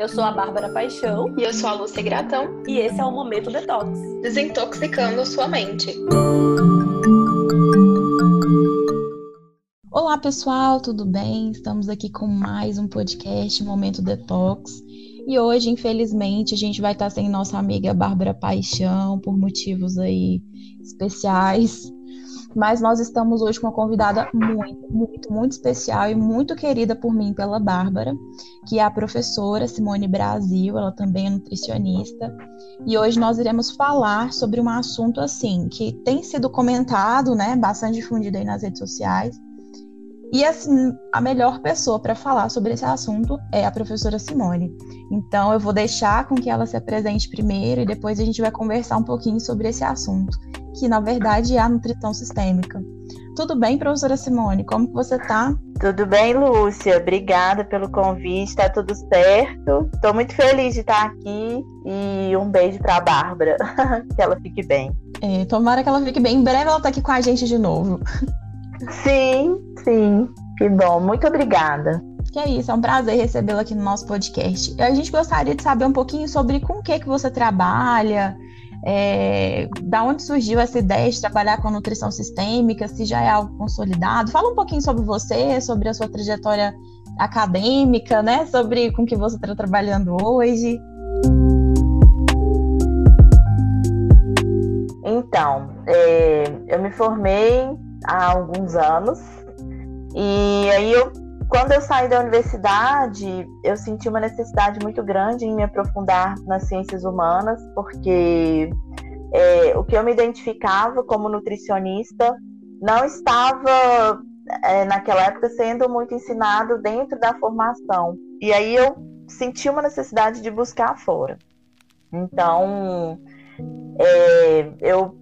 Eu sou a Bárbara Paixão. E eu sou a Lúcia Gratão. E esse é o Momento Detox Desintoxicando sua mente. Olá, pessoal, tudo bem? Estamos aqui com mais um podcast Momento Detox. E hoje, infelizmente, a gente vai estar sem nossa amiga Bárbara Paixão por motivos aí especiais mas nós estamos hoje com uma convidada muito, muito, muito especial e muito querida por mim pela Bárbara, que é a professora Simone Brasil, ela também é nutricionista. E hoje nós iremos falar sobre um assunto assim que tem sido comentado, né, bastante difundido aí nas redes sociais. E assim, a melhor pessoa para falar sobre esse assunto é a professora Simone. Então eu vou deixar com que ela se apresente primeiro e depois a gente vai conversar um pouquinho sobre esse assunto que na verdade é a nutrição sistêmica. Tudo bem, professora Simone? Como que você está? Tudo bem, Lúcia. Obrigada pelo convite. Está tudo certo. Estou muito feliz de estar aqui e um beijo para a Bárbara. que ela fique bem. É, tomara que ela fique bem. Em breve ela está aqui com a gente de novo. Sim, sim. Que bom. Muito obrigada. Que é isso, é um prazer recebê-la aqui no nosso podcast. A gente gostaria de saber um pouquinho sobre com o que, que você trabalha, é, da onde surgiu essa ideia de trabalhar com nutrição sistêmica, se já é algo consolidado. Fala um pouquinho sobre você, sobre a sua trajetória acadêmica, né? Sobre com que você está trabalhando hoje. Então, é, eu me formei há alguns anos e aí eu quando eu saí da universidade, eu senti uma necessidade muito grande em me aprofundar nas ciências humanas, porque é, o que eu me identificava como nutricionista não estava, é, naquela época, sendo muito ensinado dentro da formação. E aí eu senti uma necessidade de buscar fora. Então, é, eu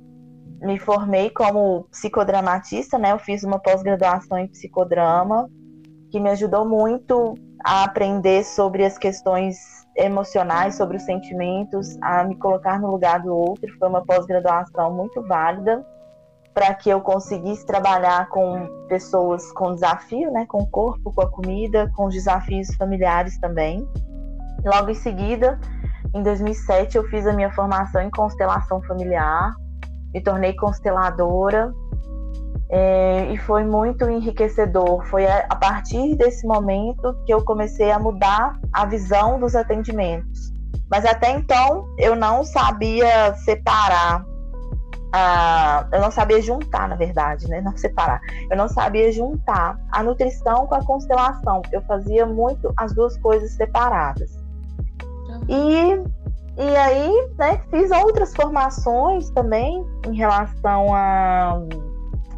me formei como psicodramatista, né? Eu fiz uma pós-graduação em psicodrama que me ajudou muito a aprender sobre as questões emocionais, sobre os sentimentos, a me colocar no lugar do outro. Foi uma pós-graduação muito válida para que eu conseguisse trabalhar com pessoas com desafio, né, com o corpo, com a comida, com os desafios familiares também. Logo em seguida, em 2007, eu fiz a minha formação em constelação familiar, me tornei consteladora é, e foi muito enriquecedor. Foi a, partir desse momento que eu comecei a mudar a visão dos atendimentos. Mas até então eu não sabia separar, a, eu não sabia juntar, na verdade, né? Não separar. Eu não sabia juntar a nutrição com a constelação. Eu fazia muito as duas coisas separadas. E e aí, né, fiz outras formações também em relação a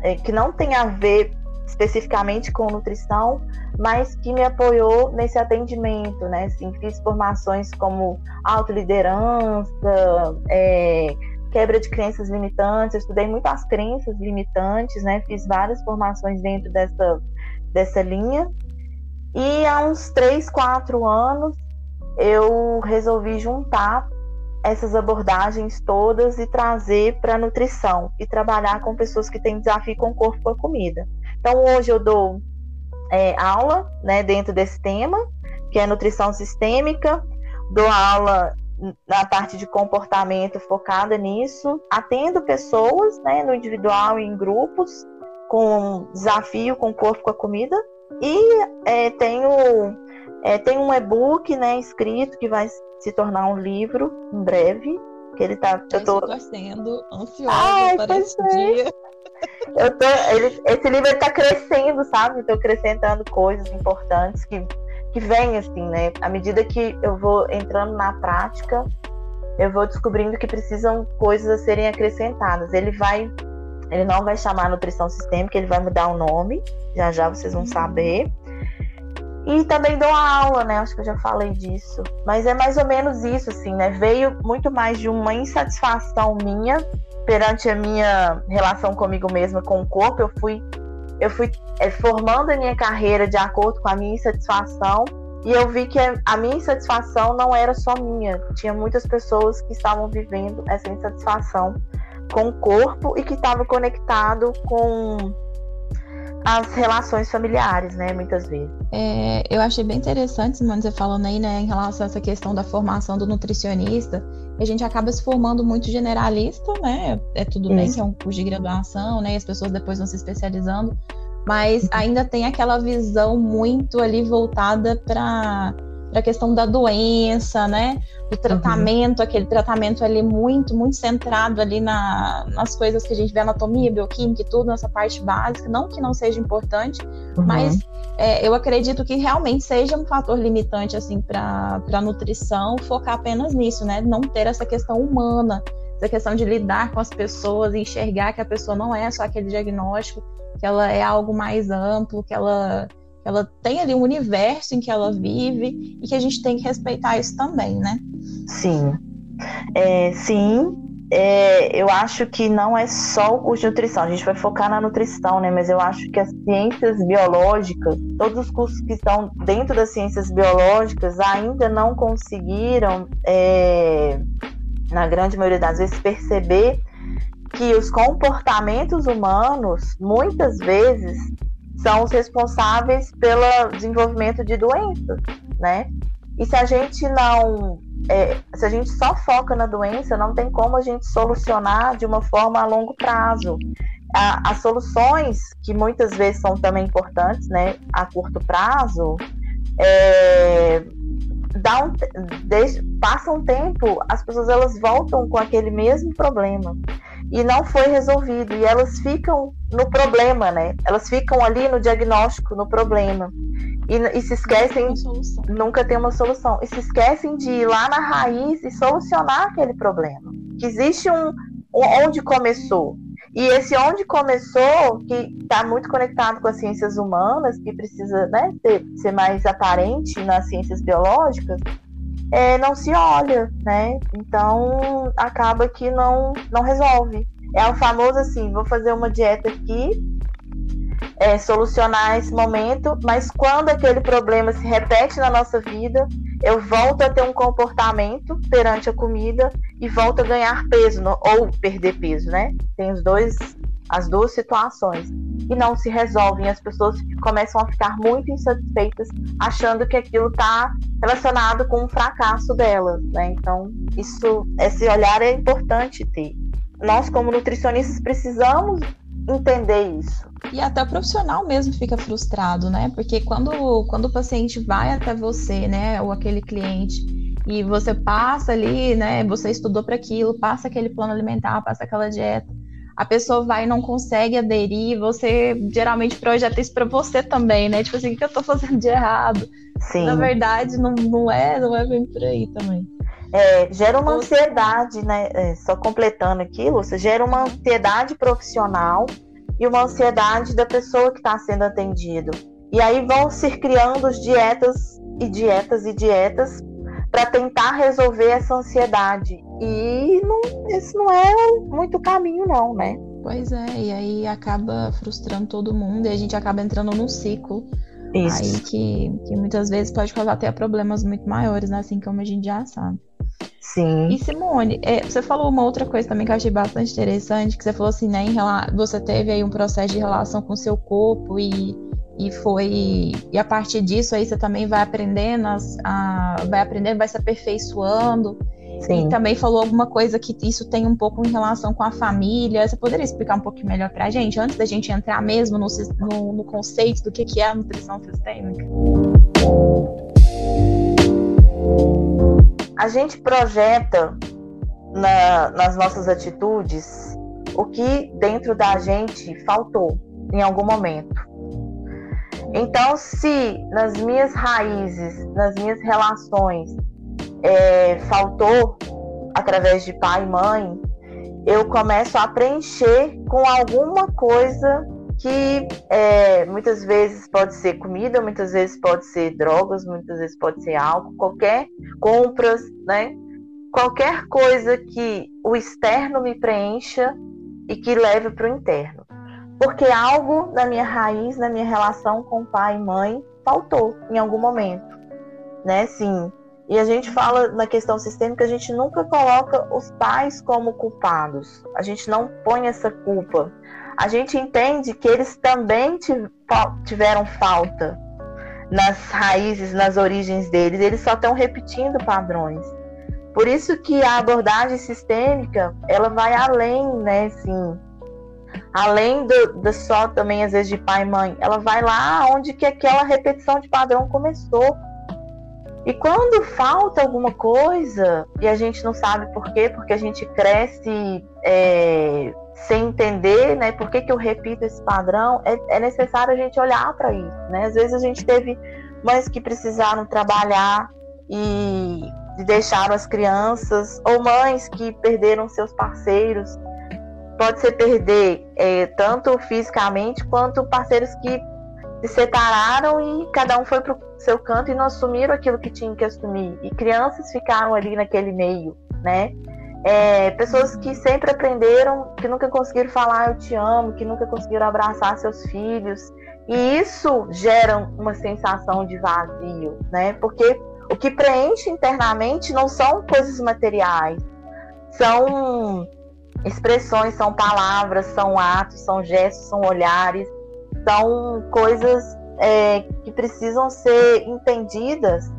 é, que não tem a ver especificamente com nutrição, mas que me apoiou nesse atendimento, né? Assim, fiz formações como autoliderança, é, quebra de crenças limitantes, eu estudei muito as crenças limitantes, né? Fiz várias formações dentro dessa, dessa linha. E há uns três, quatro anos eu resolvi juntar essas abordagens todas e trazer para nutrição e trabalhar com pessoas que têm desafio com o corpo com a comida. Então hoje eu dou é, aula né, dentro desse tema, que é nutrição sistêmica, dou aula na parte de comportamento focada nisso, atendo pessoas né, no individual e em grupos com desafio com o corpo com a comida e é, tenho é, tem um e-book né, escrito que vai se tornar um livro em breve. Que ele tá. Eu tô torcendo, ansiosa Ai, para esse é. dia. Eu tô, ele, esse livro está crescendo, sabe? Estou acrescentando coisas importantes que, que vêm, assim, né? À medida que eu vou entrando na prática, eu vou descobrindo que precisam coisas a serem acrescentadas. Ele vai. Ele não vai chamar nutrição sistêmica, ele vai mudar o nome. Já já vocês vão uhum. saber. E também dou aula, né? Acho que eu já falei disso. Mas é mais ou menos isso, assim, né? Veio muito mais de uma insatisfação minha perante a minha relação comigo mesma, com o corpo. Eu fui, eu fui é, formando a minha carreira de acordo com a minha insatisfação. E eu vi que a minha insatisfação não era só minha. Tinha muitas pessoas que estavam vivendo essa insatisfação com o corpo e que estava conectado com as relações familiares, né, muitas vezes. É, eu achei bem interessante, Simone, você falando aí, né, em relação a essa questão da formação do nutricionista, a gente acaba se formando muito generalista, né, é tudo bem que é um curso de graduação, né, e as pessoas depois vão se especializando, mas ainda tem aquela visão muito ali voltada para para a questão da doença, né? Do uhum. tratamento, uhum. aquele tratamento ali muito, muito centrado ali na, nas coisas que a gente vê anatomia, bioquímica e tudo, nessa parte básica. Não que não seja importante, uhum. mas é, eu acredito que realmente seja um fator limitante, assim, para a nutrição, focar apenas nisso, né? Não ter essa questão humana, essa questão de lidar com as pessoas, enxergar que a pessoa não é só aquele diagnóstico, que ela é algo mais amplo, que ela ela tem ali um universo em que ela vive e que a gente tem que respeitar isso também, né? Sim. É, sim, é, eu acho que não é só o curso de nutrição, a gente vai focar na nutrição, né? Mas eu acho que as ciências biológicas, todos os cursos que estão dentro das ciências biológicas ainda não conseguiram, é, na grande maioria das vezes, perceber que os comportamentos humanos, muitas vezes, são os responsáveis pelo desenvolvimento de doenças, né? E se a gente não, é, se a gente só foca na doença, não tem como a gente solucionar de uma forma a longo prazo. A, as soluções, que muitas vezes são também importantes, né, a curto prazo, é, dá um, deixa, passa um tempo, as pessoas elas voltam com aquele mesmo problema e não foi resolvido. E elas ficam no problema, né? Elas ficam ali no diagnóstico, no problema. E, e se esquecem. Nunca tem, uma solução. E se esquecem de ir lá na raiz e solucionar aquele problema. Que existe um onde começou. E esse onde começou, que está muito conectado com as ciências humanas, que precisa né, ter, ser mais aparente nas ciências biológicas, é, não se olha, né? Então acaba que não, não resolve. É o famoso assim, vou fazer uma dieta aqui, é, solucionar esse momento, mas quando aquele problema se repete na nossa vida, eu volto a ter um comportamento perante a comida e volto a ganhar peso no, ou perder peso, né? Tem os dois, as duas situações e não se resolvem. As pessoas começam a ficar muito insatisfeitas, achando que aquilo está relacionado com o fracasso delas, né? Então, isso, esse olhar é importante ter. Nós, como nutricionistas, precisamos entender isso. E até o profissional mesmo fica frustrado, né? Porque quando, quando o paciente vai até você, né, ou aquele cliente, e você passa ali, né, você estudou para aquilo, passa aquele plano alimentar, passa aquela dieta, a pessoa vai e não consegue aderir, você geralmente projeta isso para você também, né? Tipo assim, o que eu tô fazendo de errado? Sim. Na verdade, não, não é, não é bem por aí também. É, gera uma ansiedade, né? É, só completando aqui, Lúcia, gera uma ansiedade profissional e uma ansiedade da pessoa que está sendo atendido. E aí vão se criando dietas e dietas e dietas para tentar resolver essa ansiedade. E não, esse não é muito caminho, não, né? Pois é, e aí acaba frustrando todo mundo e a gente acaba entrando num ciclo Isso. aí que, que muitas vezes pode causar até problemas muito maiores, né? Assim como a gente já sabe. Sim. E Simone, é, você falou uma outra coisa também que eu achei bastante interessante, que você falou assim, né, em você teve aí um processo de relação com o seu corpo e e foi e a partir disso aí você também vai aprendendo as, a, vai aprendendo vai se aperfeiçoando Sim. e também falou alguma coisa que isso tem um pouco em relação com a família você poderia explicar um pouquinho melhor para a gente antes da gente entrar mesmo no, no, no conceito do que, que é a nutrição sistêmica a gente projeta na, nas nossas atitudes o que dentro da gente faltou em algum momento. Então, se nas minhas raízes, nas minhas relações, é, faltou através de pai e mãe, eu começo a preencher com alguma coisa que é, muitas vezes pode ser comida, muitas vezes pode ser drogas, muitas vezes pode ser álcool, qualquer compras, né? Qualquer coisa que o externo me preencha e que leve para o interno porque algo na minha raiz, na minha relação com pai e mãe, faltou em algum momento, né? Sim. E a gente fala na questão sistêmica, a gente nunca coloca os pais como culpados. A gente não põe essa culpa. A gente entende que eles também tiveram falta nas raízes, nas origens deles, eles só estão repetindo padrões. Por isso que a abordagem sistêmica, ela vai além, né, assim, além do, do só também às vezes de pai e mãe, ela vai lá onde que aquela repetição de padrão começou. E quando falta alguma coisa e a gente não sabe por quê, porque a gente cresce é, sem entender, né, por que, que eu repito esse padrão, é, é necessário a gente olhar para isso, né? Às vezes a gente teve mães que precisaram trabalhar e, deixaram as crianças, ou mães que perderam seus parceiros. Pode ser perder é, tanto fisicamente quanto parceiros que se separaram e cada um foi para o seu canto e não assumiram aquilo que tinham que assumir. E crianças ficaram ali naquele meio, né? É, pessoas que sempre aprenderam, que nunca conseguiram falar eu te amo, que nunca conseguiram abraçar seus filhos. E isso gera uma sensação de vazio, né? Porque o que preenche internamente não são coisas materiais, são expressões, são palavras, são atos, são gestos, são olhares, são coisas é, que precisam ser entendidas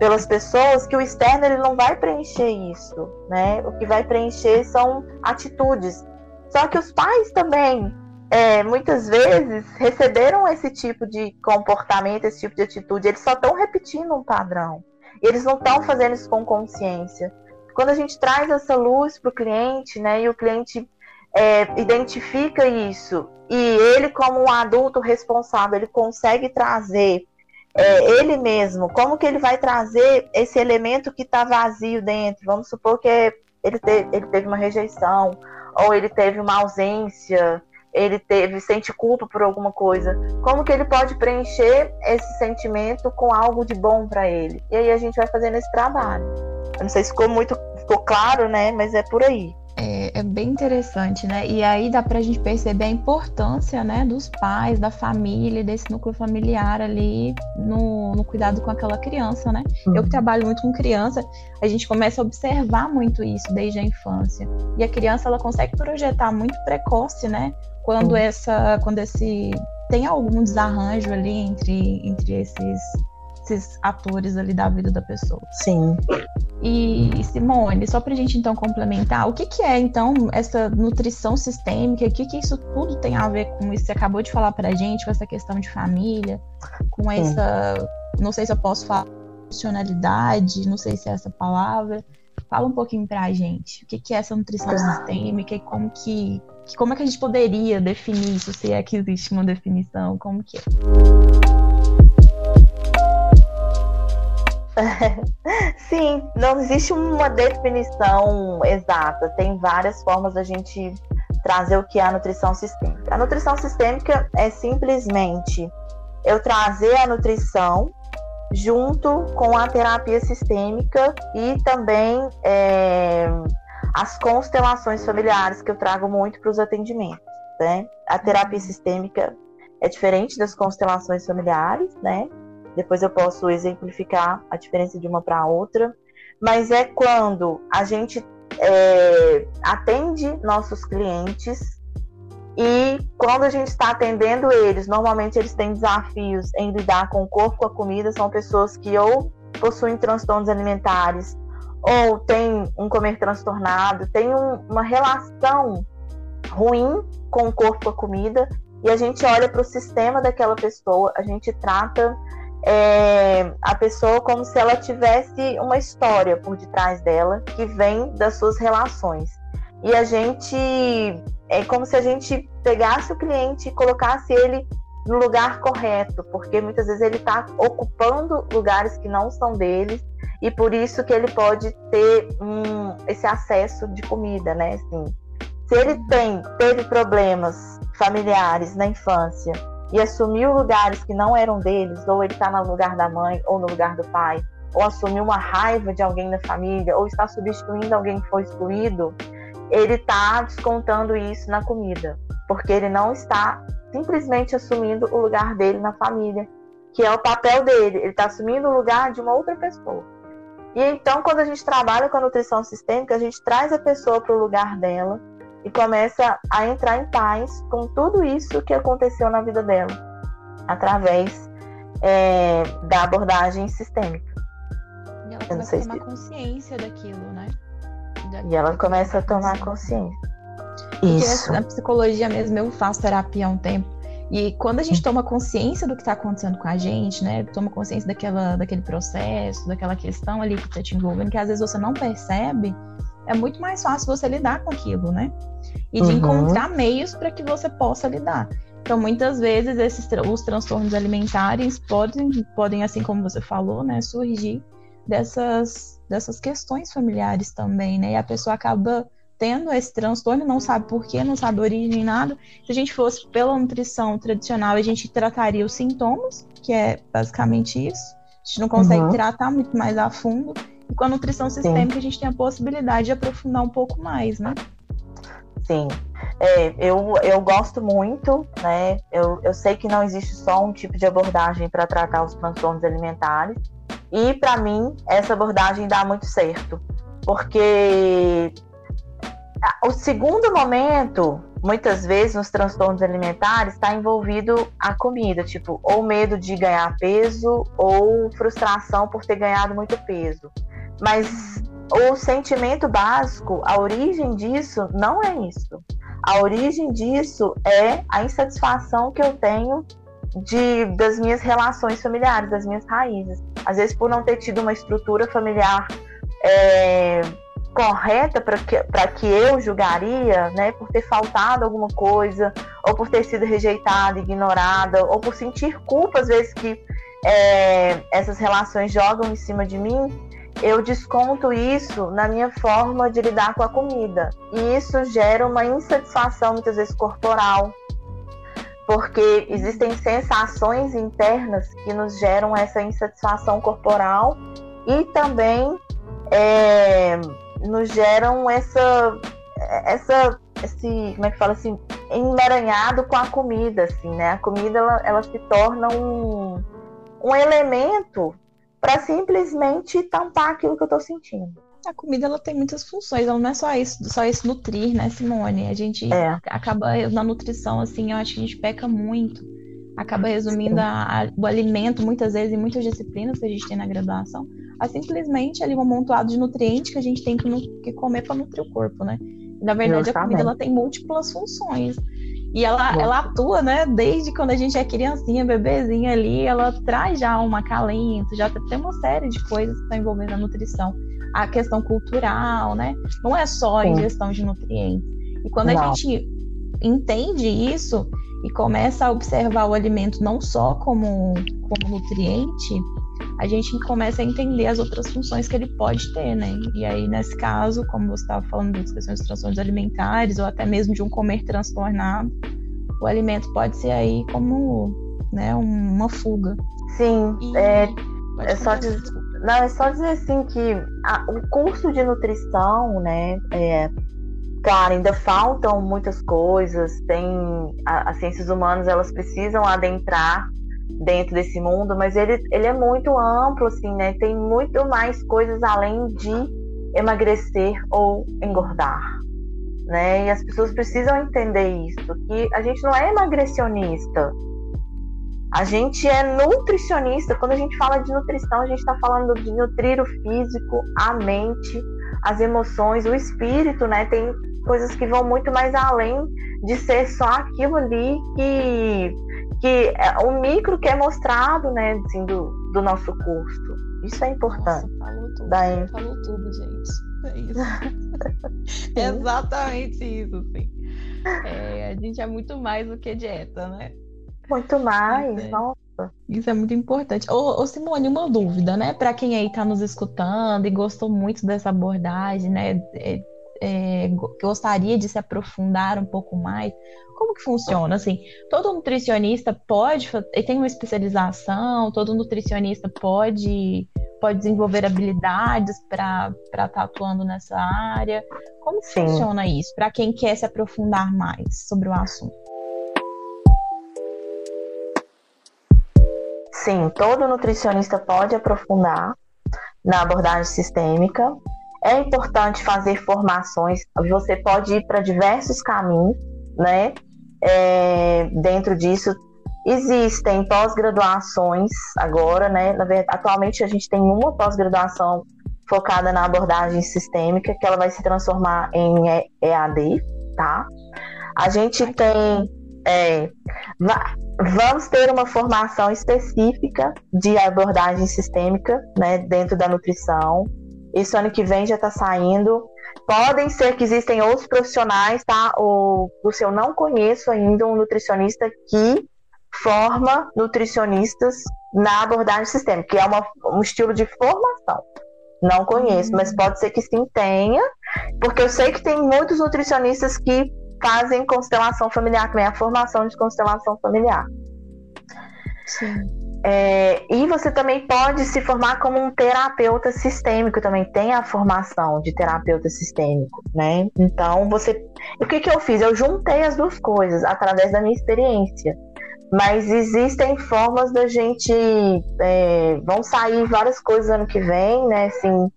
pelas pessoas que o externo ele não vai preencher isso, né? O que vai preencher são atitudes. Só que os pais também, é, muitas vezes, receberam esse tipo de comportamento, esse tipo de atitude, eles só estão repetindo um padrão. Eles não estão fazendo isso com consciência. Quando a gente traz essa luz para o cliente, né, e o cliente é, identifica isso, e ele, como um adulto responsável, ele consegue trazer é, ele mesmo, como que ele vai trazer esse elemento que está vazio dentro? Vamos supor que ele, te, ele teve uma rejeição, ou ele teve uma ausência, ele teve sente culpa por alguma coisa. Como que ele pode preencher esse sentimento com algo de bom para ele? E aí a gente vai fazendo esse trabalho. Eu não sei se ficou muito ficou claro, né? Mas é por aí. É, é, bem interessante, né? E aí dá pra gente perceber a importância, né, dos pais, da família, desse núcleo familiar ali no, no cuidado com aquela criança, né? Uhum. Eu que trabalho muito com criança, a gente começa a observar muito isso desde a infância. E a criança, ela consegue projetar muito precoce, né? Quando uhum. essa, quando esse tem algum desarranjo ali entre, entre esses esses atores ali da vida da pessoa. Sim. E Simone, só para a gente então complementar, o que, que é então essa nutrição sistêmica? O que, que isso tudo tem a ver com isso? Você acabou de falar para a gente com essa questão de família, com essa, não sei se eu posso falar funcionalidade, não sei se é essa palavra. Fala um pouquinho para a gente. O que, que é essa nutrição sistêmica e como que, como é que a gente poderia definir isso? Se é que existe uma definição, como que é? Sim, não existe uma definição exata. Tem várias formas da gente trazer o que é a nutrição sistêmica. A nutrição sistêmica é simplesmente eu trazer a nutrição junto com a terapia sistêmica e também é, as constelações familiares que eu trago muito para os atendimentos. Né? A terapia uhum. sistêmica é diferente das constelações familiares, né? Depois eu posso exemplificar a diferença de uma para outra. Mas é quando a gente é, atende nossos clientes e quando a gente está atendendo eles, normalmente eles têm desafios em lidar com o corpo, com a comida, são pessoas que ou possuem transtornos alimentares ou têm um comer transtornado, tem um, uma relação ruim com o corpo, com a comida, e a gente olha para o sistema daquela pessoa, a gente trata é, a pessoa como se ela tivesse uma história por detrás dela que vem das suas relações. E a gente é como se a gente pegasse o cliente e colocasse ele no lugar correto, porque muitas vezes ele está ocupando lugares que não são deles e por isso que ele pode ter um, esse acesso de comida, né? Assim, se ele tem teve problemas familiares na infância e assumiu lugares que não eram deles, ou ele está no lugar da mãe ou no lugar do pai, ou assumiu uma raiva de alguém da família, ou está substituindo alguém que foi excluído, ele está descontando isso na comida, porque ele não está simplesmente assumindo o lugar dele na família, que é o papel dele, ele está assumindo o lugar de uma outra pessoa. E então, quando a gente trabalha com a nutrição sistêmica, a gente traz a pessoa para o lugar dela, e começa a entrar em paz com tudo isso que aconteceu na vida dela, através é, da abordagem sistêmica. E ela começa a tomar se... consciência daquilo, né? Daquilo e ela começa a tomar consciência. Isso. na psicologia mesmo eu faço terapia há um tempo. E quando a gente toma consciência do que está acontecendo com a gente, né? Toma consciência daquela, daquele processo, daquela questão ali que está te envolvendo, que às vezes você não percebe, é muito mais fácil você lidar com aquilo, né? E de uhum. encontrar meios para que você possa lidar. Então, muitas vezes, esses os transtornos alimentares podem, podem, assim como você falou, né, surgir dessas, dessas questões familiares também, né? E a pessoa acaba tendo esse transtorno, não sabe por quê, não sabe a origem, nada. Se a gente fosse pela nutrição tradicional, a gente trataria os sintomas, que é basicamente isso. A gente não consegue uhum. tratar muito mais a fundo. E com a nutrição sistêmica, Sim. a gente tem a possibilidade de aprofundar um pouco mais, né? Sim. É, eu, eu gosto muito, né? Eu, eu sei que não existe só um tipo de abordagem para tratar os transtornos alimentares. E, para mim, essa abordagem dá muito certo. Porque o segundo momento, muitas vezes, nos transtornos alimentares, está envolvido a comida, tipo, ou medo de ganhar peso, ou frustração por ter ganhado muito peso. Mas o sentimento básico, a origem disso não é isso. A origem disso é a insatisfação que eu tenho de, das minhas relações familiares, das minhas raízes. Às vezes, por não ter tido uma estrutura familiar é, correta para que, que eu julgaria, né, por ter faltado alguma coisa, ou por ter sido rejeitada, ignorada, ou por sentir culpa, às vezes, que é, essas relações jogam em cima de mim, eu desconto isso na minha forma de lidar com a comida. E isso gera uma insatisfação, muitas vezes corporal, porque existem sensações internas que nos geram essa insatisfação corporal e também é, nos geram essa essa esse como é que fala assim emaranhado com a comida assim né a comida ela, ela se torna um, um elemento para simplesmente tampar aquilo que eu estou sentindo a comida ela tem muitas funções, ela não é só isso, só isso nutrir, né, Simone? A gente é. acaba na nutrição assim, eu acho que a gente peca muito. Acaba resumindo a, a, o alimento muitas vezes em muitas disciplinas que a gente tem na graduação a simplesmente ali um amontoado de nutrientes que a gente tem que, que comer para nutrir o corpo, né? Na verdade, a comida ela tem múltiplas funções. E ela, ela atua, né? Desde quando a gente é criancinha, bebezinha ali, ela traz já um acalento, já tem uma série de coisas que estão envolvendo a nutrição. A questão cultural, né? Não é só a ingestão de nutrientes. E quando não. a gente entende isso e começa a observar o alimento não só como, como nutriente, a gente começa a entender as outras funções que ele pode ter, né? E aí, nesse caso, como você estava falando das questões de transtornos alimentares, ou até mesmo de um comer transtornado, o alimento pode ser aí como né, uma fuga. Sim, e... é, é só dizer, não, é só dizer assim que a, o curso de nutrição, né, é, claro, ainda faltam muitas coisas, tem a, as ciências humanas, elas precisam adentrar dentro desse mundo, mas ele, ele é muito amplo, assim, né? Tem muito mais coisas além de emagrecer ou engordar, né? E as pessoas precisam entender isso, que a gente não é emagrecionista, a gente é nutricionista. Quando a gente fala de nutrição, a gente está falando de nutrir o físico, a mente, as emoções, o espírito, né? Tem coisas que vão muito mais além de ser só aquilo ali que que é o micro que é mostrado, né, assim, do, do nosso curso. Isso é importante. Nossa, falou tudo. Daí... Falou tudo, gente. É isso. Exatamente isso, sim. É, a gente é muito mais do que dieta, né? Muito mais, é. nossa. Isso é muito importante. Ô, ô Simone, uma dúvida, né? Para quem aí está nos escutando e gostou muito dessa abordagem, né? É, gostaria de se aprofundar um pouco mais, como que funciona? Assim, todo nutricionista pode, tem uma especialização, todo nutricionista pode, pode desenvolver habilidades para estar tá atuando nessa área. Como Sim. funciona isso? Para quem quer se aprofundar mais sobre o assunto? Sim, todo nutricionista pode aprofundar na abordagem sistêmica. É importante fazer formações. Você pode ir para diversos caminhos, né? É, dentro disso existem pós-graduações agora, né? Verdade, atualmente a gente tem uma pós-graduação focada na abordagem sistêmica, que ela vai se transformar em EAD, tá? A gente tem. É, vamos ter uma formação específica de abordagem sistêmica, né, dentro da nutrição. Isso ano que vem já está saindo. Podem ser que existem outros profissionais, tá? O, se eu não conheço ainda um nutricionista que forma nutricionistas na abordagem sistêmica, que é uma, um estilo de formação. Não conheço, mas pode ser que sim tenha, porque eu sei que tem muitos nutricionistas que fazem constelação familiar também, a formação de constelação familiar. Sim. É, e você também pode se formar como um terapeuta sistêmico, também tem a formação de terapeuta sistêmico, né? Então, você. O que, que eu fiz? Eu juntei as duas coisas através da minha experiência. Mas existem formas da gente. É, vão sair várias coisas ano que vem, né? Assim,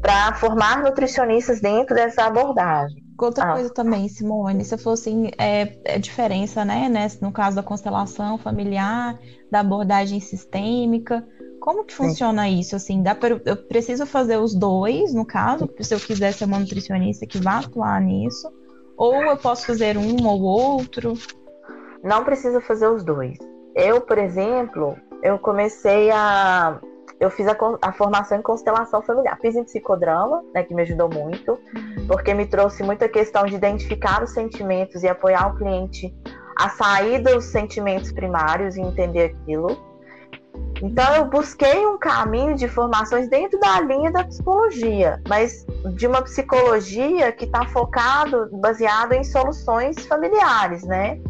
para formar nutricionistas dentro dessa abordagem. Outra ah. coisa também, Simone, você falou assim, é, é diferença, né, né, no caso da constelação familiar, da abordagem sistêmica, como que funciona Sim. isso? Assim, dá pra, eu preciso fazer os dois, no caso, se eu quiser ser uma nutricionista que vá atuar nisso, ou eu posso fazer um ou outro? Não precisa fazer os dois. Eu, por exemplo, eu comecei a eu fiz a, a, formação em constelação familiar. Fiz em psicodrama, né, que me ajudou muito, porque me trouxe muita questão de identificar os sentimentos e apoiar o cliente a sair dos sentimentos primários e entender aquilo. Então eu busquei um caminho de formações dentro da linha da psicologia, mas de uma psicologia que está focado, baseado em soluções familiares, né?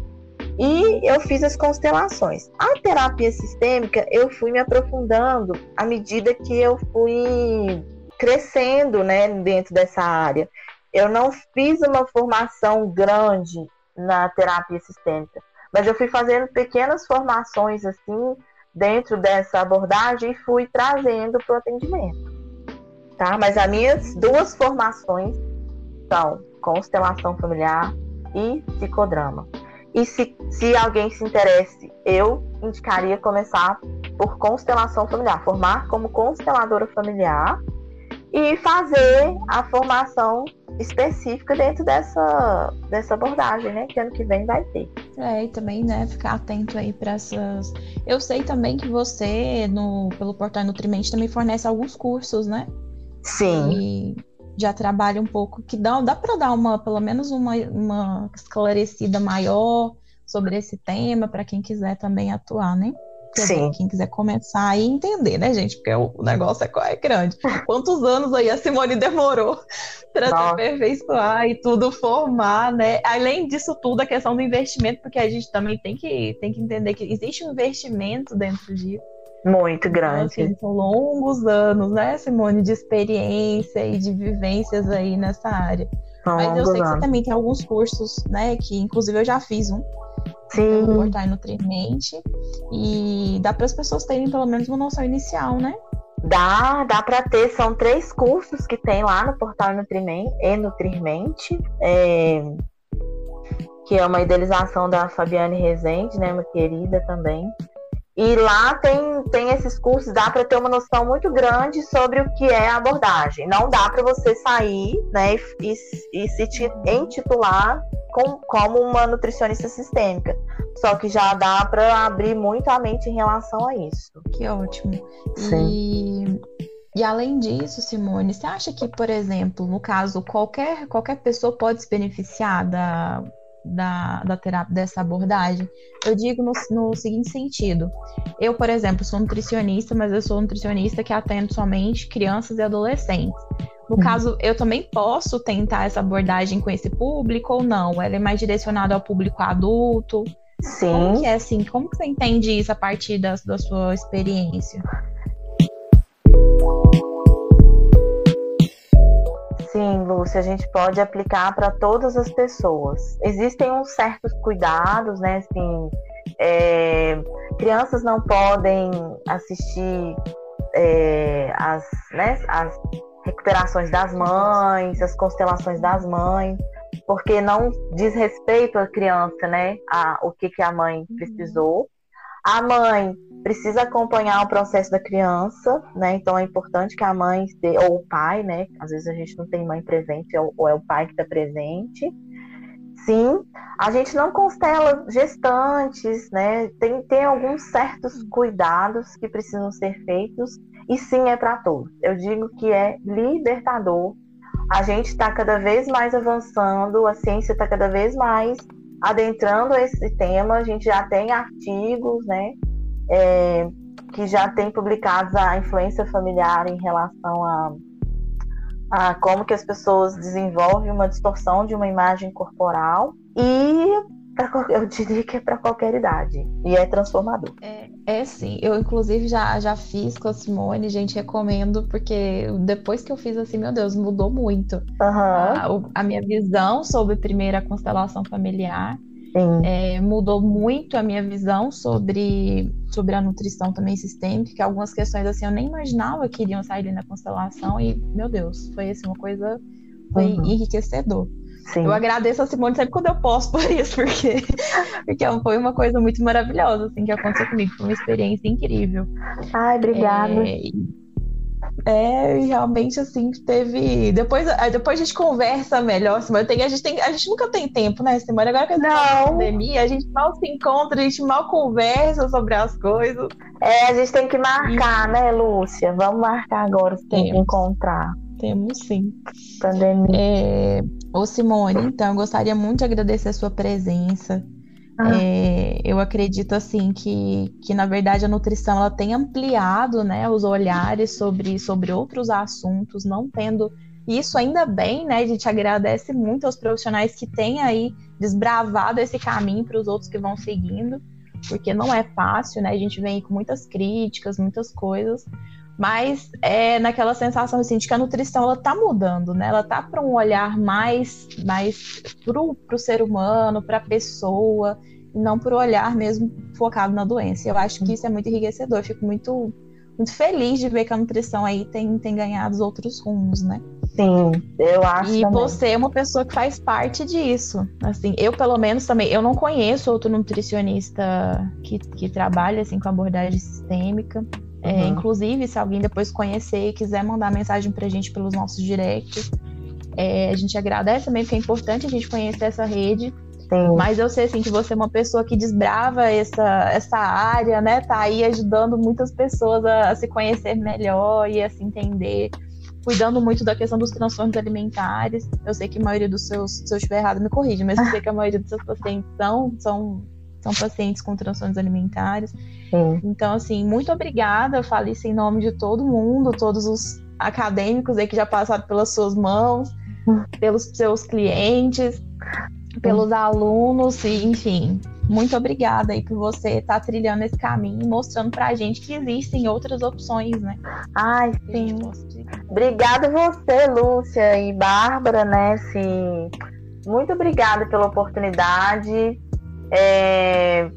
E eu fiz as constelações. A terapia sistêmica, eu fui me aprofundando à medida que eu fui crescendo, né, dentro dessa área. Eu não fiz uma formação grande na terapia sistêmica, mas eu fui fazendo pequenas formações assim dentro dessa abordagem e fui trazendo para o atendimento. Tá? Mas as minhas duas formações são constelação familiar e psicodrama. E se, se alguém se interesse, eu indicaria começar por constelação familiar, formar como consteladora familiar e fazer a formação específica dentro dessa, dessa abordagem, né? Que ano que vem vai ter. É, e também, né, ficar atento aí para essas. Eu sei também que você, no, pelo portal Nutrimente, também fornece alguns cursos, né? Sim. E já trabalha um pouco, que dá, dá para dar uma, pelo menos uma, uma esclarecida maior sobre esse tema para quem quiser também atuar, né? Dizer, quem quiser começar e entender, né, gente? Porque o negócio é, é grande. Quantos anos aí a Simone demorou para se aperfeiçoar e tudo formar, né? Além disso tudo, a questão do investimento, porque a gente também tem que, tem que entender que existe um investimento dentro disso. Muito então, grande. Então, assim, são longos anos, né, Simone, de experiência e de vivências aí nessa área. São Mas eu sei que você também tem alguns cursos, né, que inclusive eu já fiz um. Sim. No Portal Nutrimente. E dá para as pessoas terem pelo menos uma noção inicial, né? Dá, dá para ter. São três cursos que tem lá no Portal Nutrimente, e Nutrimente. É, que é uma idealização da Fabiane Rezende, né, uma querida também. E lá tem, tem esses cursos, dá para ter uma noção muito grande sobre o que é a abordagem. Não dá para você sair né, e, e se intitular com, como uma nutricionista sistêmica. Só que já dá para abrir muito a mente em relação a isso. Que ótimo. Sim. E, e além disso, Simone, você acha que, por exemplo, no caso, qualquer, qualquer pessoa pode se beneficiar da da, da terapia, dessa abordagem? Eu digo no, no seguinte sentido. Eu, por exemplo, sou nutricionista, mas eu sou nutricionista que atendo somente crianças e adolescentes. No uhum. caso, eu também posso tentar essa abordagem com esse público ou não? Ela é mais direcionada ao público adulto? Sim. Como que é assim? Como que você entende isso a partir da, da sua experiência? Sim, Lúcia, a gente pode aplicar para todas as pessoas. Existem uns certos cuidados, né? Assim, é, crianças não podem assistir é, as, né, as recuperações das mães, as constelações das mães, porque não diz respeito à criança, né? A, o que, que a mãe precisou. A mãe precisa acompanhar o processo da criança, né? Então é importante que a mãe ou o pai, né? Às vezes a gente não tem mãe presente ou é o pai que está presente. Sim, a gente não constela gestantes, né? Tem, tem alguns certos cuidados que precisam ser feitos e sim é para todos. Eu digo que é libertador. A gente está cada vez mais avançando, a ciência está cada vez mais adentrando esse tema. A gente já tem artigos, né? É, que já tem publicados a influência familiar em relação a a como que as pessoas desenvolvem uma distorção de uma imagem corporal e eu diria que é para qualquer idade e é transformador. É, é sim, eu inclusive já, já fiz com a Simone, gente, recomendo, porque depois que eu fiz assim, meu Deus, mudou muito. Uhum. A, a minha visão sobre primeira constelação familiar é, mudou muito a minha visão sobre, sobre a nutrição também sistêmica. Algumas questões assim eu nem imaginava que iriam sair na constelação e, meu Deus, foi assim uma coisa foi uhum. enriquecedor. Sim. Eu agradeço a Simone sempre quando eu posso por isso, porque, porque foi uma coisa muito maravilhosa assim, que aconteceu comigo. Foi uma experiência incrível. Ai, obrigada. É, é, realmente assim, teve. Depois, depois a gente conversa melhor, Simone. Tem, a, gente tem, a gente nunca tem tempo, né, Simone? Agora que a gente tá pandemia, a gente mal se encontra, a gente mal conversa sobre as coisas. É, a gente tem que marcar, e... né, Lúcia? Vamos marcar agora se tem que encontrar. Temos sim. Pandemia. É... Ô, Simone, então, eu gostaria muito de agradecer a sua presença. Ah. É, eu acredito assim que, que na verdade a nutrição ela tem ampliado né, os olhares sobre, sobre outros assuntos, não tendo isso ainda bem, né? A gente agradece muito aos profissionais que têm aí desbravado esse caminho para os outros que vão seguindo, porque não é fácil, né? A gente vem com muitas críticas, muitas coisas, mas é naquela sensação assim, de que a nutrição ela tá mudando, né? Ela tá para um olhar mais mais pro, pro ser humano, para a pessoa, e não para o olhar mesmo focado na doença. Eu acho que isso é muito enriquecedor. Eu fico muito muito feliz de ver que a nutrição aí tem, tem ganhado outros rumos, né? Sim, eu acho. E também. você é uma pessoa que faz parte disso. Assim, eu pelo menos também, eu não conheço outro nutricionista que, que trabalha assim com abordagem sistêmica. É, uhum. É, inclusive, se alguém depois conhecer e quiser mandar mensagem pra gente pelos nossos directs, é, a gente agradece também, porque é importante a gente conhecer essa rede. Sim. Mas eu sei assim que você é uma pessoa que desbrava essa, essa área, né? Tá aí ajudando muitas pessoas a, a se conhecer melhor e a se entender, cuidando muito da questão dos transtornos alimentares. Eu sei que a maioria dos seus, se eu estiver errado, me corrija, mas eu sei que a maioria dos seus pacientes são, são são pacientes com transtornos alimentares. Sim. Então, assim, muito obrigada. Eu falo isso em nome de todo mundo, todos os acadêmicos aí que já passaram pelas suas mãos, pelos seus clientes, pelos alunos, e, enfim. Muito obrigada aí por você estar tá trilhando esse caminho, mostrando pra gente que existem outras opções, né? Ai, sim. Obrigada você, Lúcia e Bárbara, né? Sim. Muito obrigada pela oportunidade. É,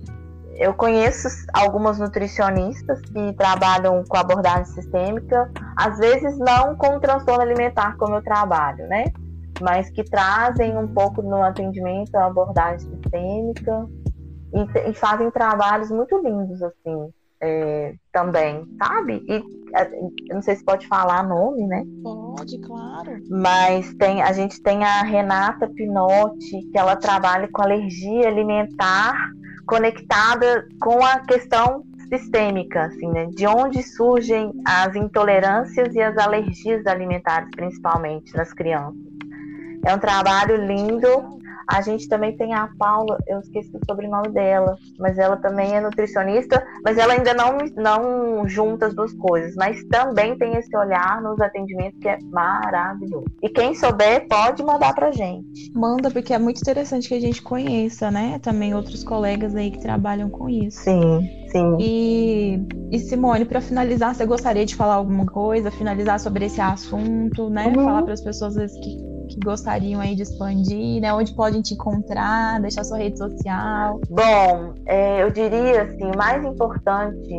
eu conheço algumas nutricionistas que trabalham com abordagem sistêmica, às vezes não com transtorno alimentar como eu trabalho, né? Mas que trazem um pouco no atendimento a abordagem sistêmica e, e fazem trabalhos muito lindos, assim é, também, sabe? E é, eu não sei se pode falar nome, né? Pode, claro. Mas tem, a gente tem a Renata Pinotti, que ela trabalha com alergia alimentar conectada com a questão sistêmica, assim, né? De onde surgem as intolerâncias e as alergias alimentares, principalmente nas crianças. É um trabalho lindo a gente também tem a Paula, eu esqueci o sobrenome dela, mas ela também é nutricionista, mas ela ainda não, não junta as duas coisas, mas também tem esse olhar nos atendimentos que é maravilhoso. E quem souber, pode mandar pra gente. Manda, porque é muito interessante que a gente conheça, né? Também outros colegas aí que trabalham com isso. Sim, sim. E, e Simone, para finalizar, você gostaria de falar alguma coisa, finalizar sobre esse assunto, né? Uhum. Falar para as pessoas que que gostariam aí de expandir, né? Onde podem te encontrar, deixar sua rede social? Bom, é, eu diria assim, mais importante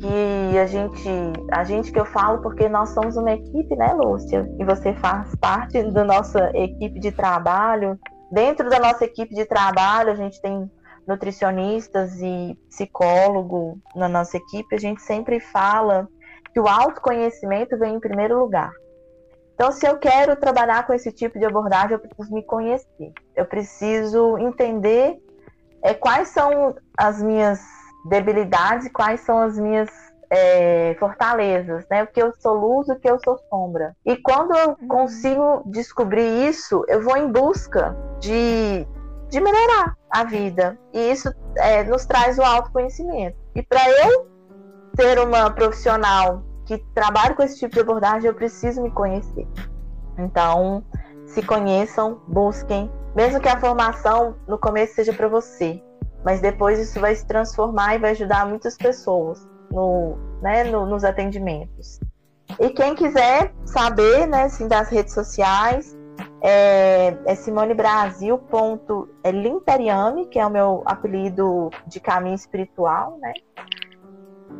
que a gente, a gente que eu falo porque nós somos uma equipe, né, Lúcia? E você faz parte da nossa equipe de trabalho. Dentro da nossa equipe de trabalho, a gente tem nutricionistas e psicólogo na nossa equipe. A gente sempre fala que o autoconhecimento vem em primeiro lugar. Então, se eu quero trabalhar com esse tipo de abordagem, eu preciso me conhecer. Eu preciso entender é, quais são as minhas debilidades e quais são as minhas é, fortalezas, né? O que eu sou luz, o que eu sou sombra. E quando eu uhum. consigo descobrir isso, eu vou em busca de, de melhorar a vida. E isso é, nos traz o autoconhecimento. E para eu ser uma profissional que trabalha com esse tipo de abordagem, eu preciso me conhecer. Então, se conheçam, busquem, mesmo que a formação no começo seja para você, mas depois isso vai se transformar e vai ajudar muitas pessoas no, né, no, nos atendimentos. E quem quiser saber, né, assim, das redes sociais, é, é simonebrasil.limperiame, que é o meu apelido de caminho espiritual, né?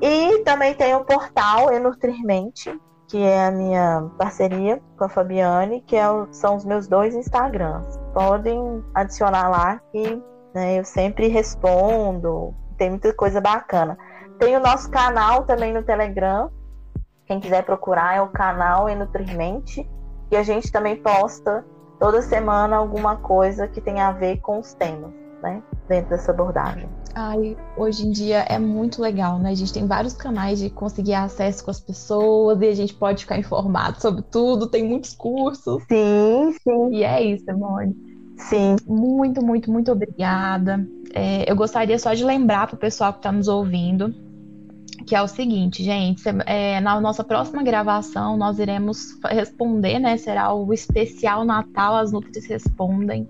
E também tem o portal Enutrirmente, que é a minha parceria com a Fabiane, que é o, são os meus dois Instagrams. Podem adicionar lá que né? Eu sempre respondo, tem muita coisa bacana. Tem o nosso canal também no Telegram. Quem quiser procurar é o canal Enutrimente. E a gente também posta toda semana alguma coisa que tem a ver com os temas, né? Dentro dessa abordagem. Ai, hoje em dia é muito legal, né? A gente tem vários canais de conseguir acesso com as pessoas e a gente pode ficar informado sobre tudo, tem muitos cursos. Sim, sim. E é isso, Simone. Sim. Muito, muito, muito obrigada. É, eu gostaria só de lembrar para o pessoal que está nos ouvindo que é o seguinte, gente, é, na nossa próxima gravação nós iremos responder, né? Será o especial Natal, as Nutris Respondem.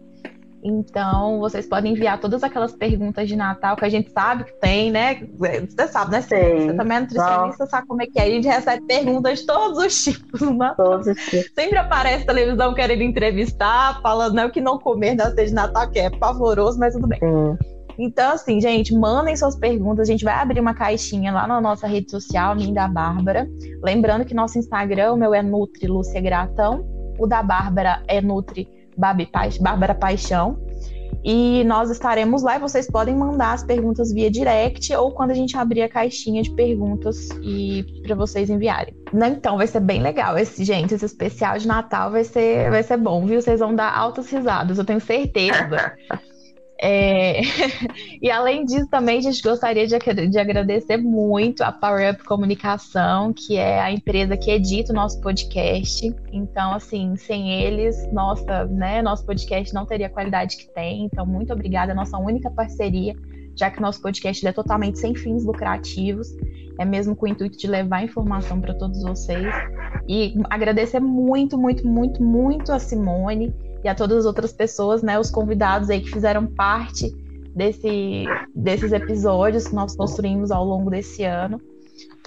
Então, vocês podem enviar todas aquelas perguntas de Natal que a gente sabe que tem, né? Você sabe, né? Sei. Você também é nutricionista, sabe como é que é. A gente recebe perguntas de todos os tipos, né? Todos os tipos. Sempre aparece televisão querendo entrevistar, falando né, o que não comer na ceia de Natal, que é pavoroso, mas tudo bem. Sim. Então, assim, gente, mandem suas perguntas. A gente vai abrir uma caixinha lá na nossa rede social, minha da Bárbara. Lembrando que nosso Instagram, o meu é Nutri Lúcia Gratão. O da Bárbara é Nutri Babi Bárbara Paixão. E nós estaremos lá e vocês podem mandar as perguntas via direct ou quando a gente abrir a caixinha de perguntas e para vocês enviarem. Então vai ser bem legal esse, gente, esse especial de Natal vai ser vai ser bom, viu? Vocês vão dar altas risadas, eu tenho certeza. É... e além disso, também a gente gostaria de, de agradecer muito a Power Up Comunicação, que é a empresa que edita o nosso podcast. Então, assim, sem eles, nossa, né, nosso podcast não teria a qualidade que tem. Então, muito obrigada, nossa única parceria, já que nosso podcast é totalmente sem fins lucrativos, é mesmo com o intuito de levar informação para todos vocês. E agradecer muito, muito, muito, muito a Simone e a todas as outras pessoas, né, os convidados aí que fizeram parte desse, desses episódios que nós construímos ao longo desse ano.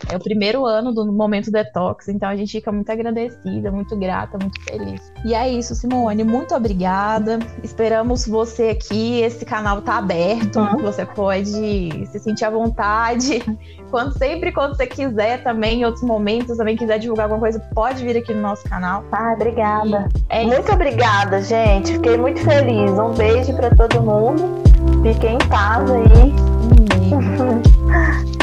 É o primeiro ano do Momento Detox, então a gente fica muito agradecida, muito grata, muito feliz. E é isso, Simone, muito obrigada. Esperamos você aqui. Esse canal tá aberto, uhum. você pode se sentir à vontade. Quando, sempre quando você quiser também, em outros momentos, também quiser divulgar alguma coisa, pode vir aqui no nosso canal. Ah, obrigada. É muito obrigada, gente. Fiquei muito feliz. Um beijo para todo mundo. Fiquem em paz aí. Um beijo.